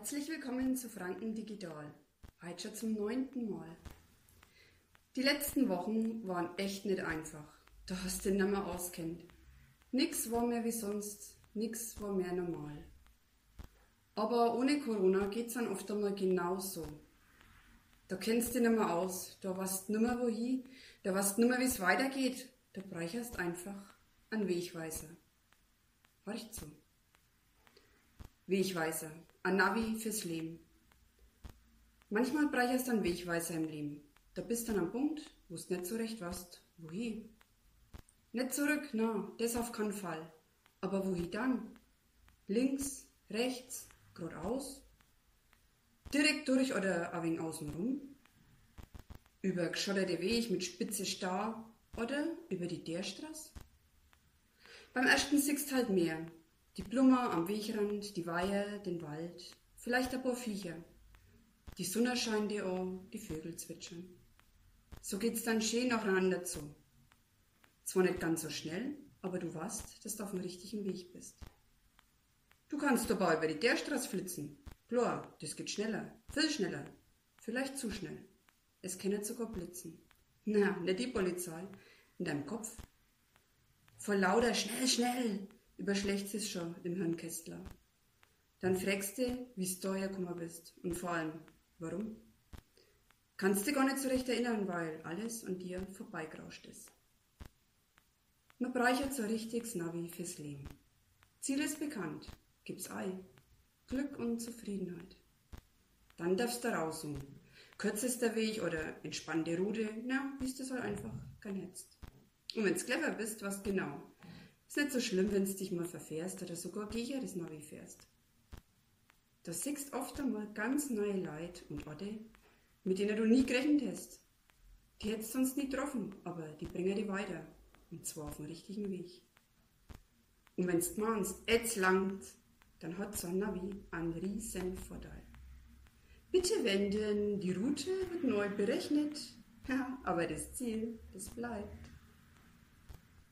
Herzlich willkommen zu Franken Digital. Heute schon zum neunten Mal. Die letzten Wochen waren echt nicht einfach. Da hast du dich nicht mehr auskennt. Nix war mehr wie sonst, nix war mehr normal. Aber ohne Corona geht's dann oft einmal genauso. Da kennst du dich nicht mehr aus, da weißt du nicht mehr wohin, da weißt du nicht mehr, wie es weitergeht. Da bräuchst einfach einen Wegweiser. Horch zu. Wegweiser, ein Navi fürs Leben. Manchmal bräuchst du einen Wegweiser im Leben. Da bist du dann am Punkt, wo du nicht so recht weißt, wohin. Nicht zurück, na, das auf keinen Fall. Aber wohin dann? Links, rechts, geradeaus? Direkt durch oder ein wenig außenrum? Über geschotterte Weg mit spitze Star oder über die Derstraße? Beim ersten siehst halt mehr, die Blumen am Wegrand, die Weiher, den Wald, vielleicht ein paar Viecher. Die Sonne scheint dir an, die Vögel zwitschern. So geht's dann schön nacheinander zu. Zwar nicht ganz so schnell, aber du weißt, dass du auf dem richtigen Weg bist. Du kannst dabei über die Derstraße flitzen. Klar, das geht schneller, viel schneller, vielleicht zu schnell. Es kann sogar blitzen. Na, nicht die Polizei, in deinem Kopf. Vor lauter schnell, schnell, überschlägt es schon im Hirnkästler. Dann fragst du, wie's da hergekommen bist und vor allem, warum? Kannst du gar nicht so recht erinnern, weil alles an dir vorbeigerauscht ist. Man braucht so richtiges Navi fürs Leben. Ziel ist bekannt, gibt's Ei, Glück und Zufriedenheit. Dann darfst du raussuchen. Kürzester Weg oder entspannte Route, na, wie es halt einfach kein Hetzt. Und wenn's clever bist, was genau, ist nicht so schlimm, wenn du dich mal verfährst oder sogar gegen das Navi fährst. Da siehst oft einmal ganz neue Leid und Orte, mit denen du nie gerechnet hast. Die hättest sonst nie getroffen, aber die bringen dich weiter. Und zwar auf dem richtigen Weg. Und wenn's meinst, jetzt langt, dann hat so ein Navi einen riesen Vorteil. Bitte wenden, die Route wird neu berechnet. Aber das Ziel, das bleibt.